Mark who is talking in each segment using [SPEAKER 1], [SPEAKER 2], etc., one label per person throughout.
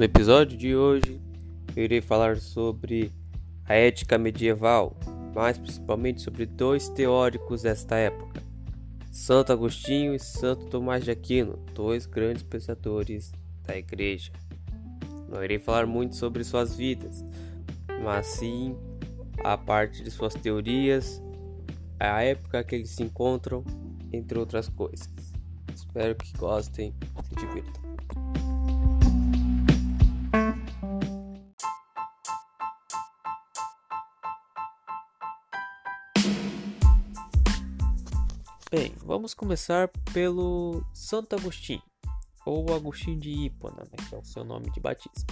[SPEAKER 1] No episódio de hoje, eu irei falar sobre a ética medieval, mais principalmente sobre dois teóricos desta época, Santo Agostinho e Santo Tomás de Aquino, dois grandes pensadores da Igreja. Não irei falar muito sobre suas vidas, mas sim a parte de suas teorias, a época que eles se encontram, entre outras coisas. Espero que gostem, se divirtam. Bem, vamos começar pelo Santo Agostinho, ou Agostinho de Hipona, né, que é o seu nome de batismo.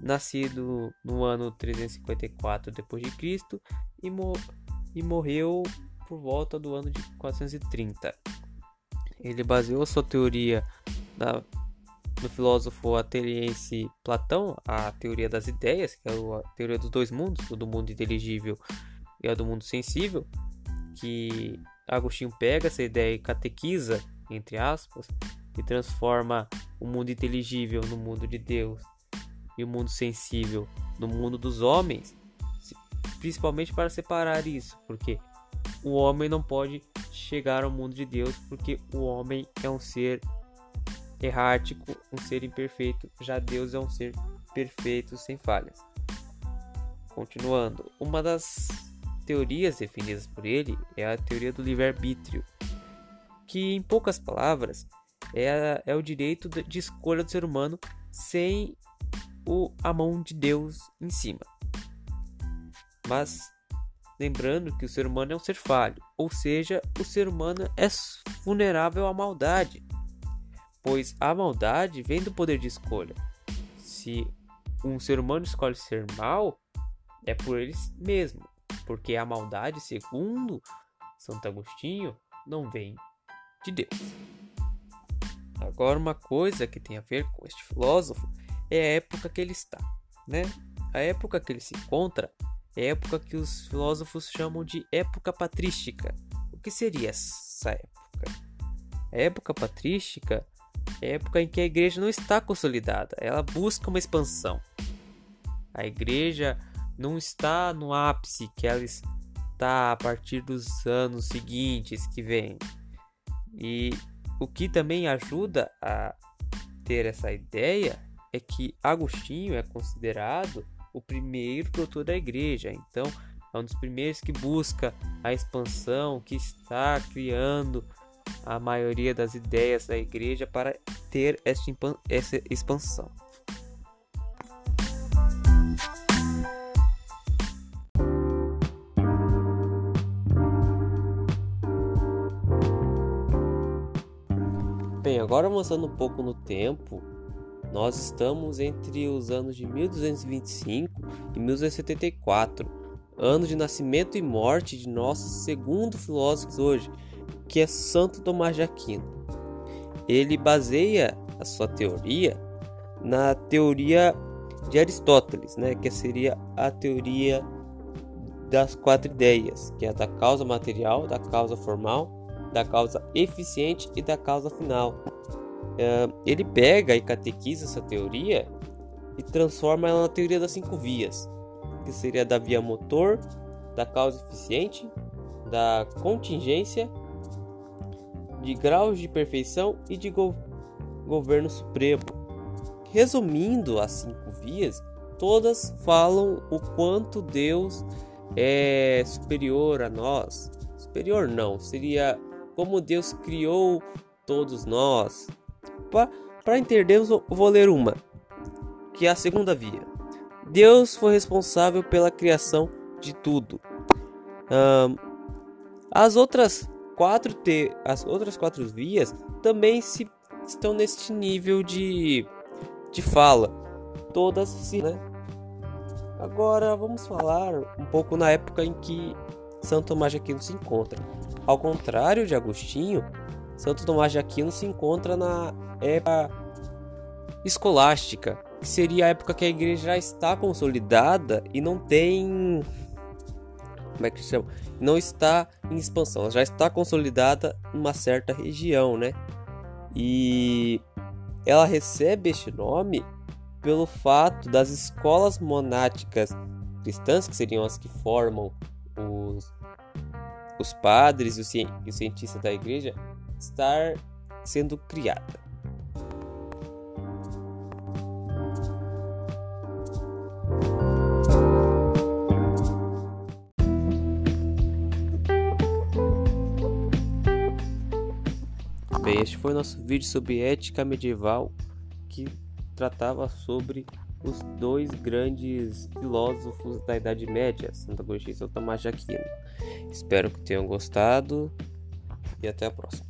[SPEAKER 1] Nascido no ano 354 d.C. E, mo e morreu por volta do ano de 430. Ele baseou sua teoria na, no filósofo ateniense Platão, a teoria das ideias, que é a teoria dos dois mundos, do mundo inteligível e a do mundo sensível, que Agostinho pega essa ideia e catequiza, entre aspas, e transforma o mundo inteligível no mundo de Deus e o mundo sensível no mundo dos homens, principalmente para separar isso, porque o homem não pode chegar ao mundo de Deus, porque o homem é um ser errático, um ser imperfeito, já Deus é um ser perfeito, sem falhas. Continuando, uma das teorias definidas por ele é a teoria do livre-arbítrio, que, em poucas palavras, é, é o direito de escolha do ser humano sem o, a mão de Deus em cima. Mas lembrando que o ser humano é um ser falho, ou seja, o ser humano é vulnerável à maldade, pois a maldade vem do poder de escolha. Se um ser humano escolhe ser mal, é por ele mesmo, porque a maldade, segundo Santo Agostinho, não vem de Deus. Agora, uma coisa que tem a ver com este filósofo é a época que ele está, né? A época que ele se encontra é a época que os filósofos chamam de época patrística. O que seria essa época? A época patrística é a época em que a igreja não está consolidada, ela busca uma expansão. A igreja não está no ápice que ela está a partir dos anos seguintes que vem. E o que também ajuda a ter essa ideia é que Agostinho é considerado o primeiro doutor da igreja, então é um dos primeiros que busca a expansão, que está criando a maioria das ideias da igreja para ter essa expansão. Bem, agora avançando um pouco no tempo, nós estamos entre os anos de 1225 e 1274, ano de nascimento e morte de nosso segundo filósofo hoje, que é Santo Tomás de Aquino. Ele baseia a sua teoria na teoria de Aristóteles, né, que seria a teoria das quatro ideias, que é a da causa material, da causa formal, da causa eficiente e da causa final. Uh, ele pega e catequiza essa teoria e transforma ela na teoria das cinco vias, que seria da via motor, da causa eficiente, da contingência, de graus de perfeição e de go governo supremo. Resumindo as cinco vias, todas falam o quanto Deus é superior a nós. Superior não, seria como Deus criou todos nós. Para entendermos, vou ler uma, que é a segunda via. Deus foi responsável pela criação de tudo. Um, as outras quatro te, as outras quatro vias também se estão neste nível de, de fala. Todas se, né? Agora vamos falar um pouco na época em que Santo Tomás de Aquino se encontra. Ao contrário de Agostinho, Santo Tomás de Aquino se encontra na época escolástica, que seria a época que a igreja já está consolidada e não tem. Como é que se chama? Não está em expansão, ela já está consolidada em uma certa região, né? E ela recebe este nome pelo fato das escolas monáticas cristãs, que seriam as que formam os, os padres e os, cientistas da igreja, estar sendo criada. Bem, este foi o nosso vídeo sobre ética medieval que tratava sobre os dois grandes filósofos da Idade Média, Santo Agostinho e São Tomás de Aquino. Espero que tenham gostado e até a próxima.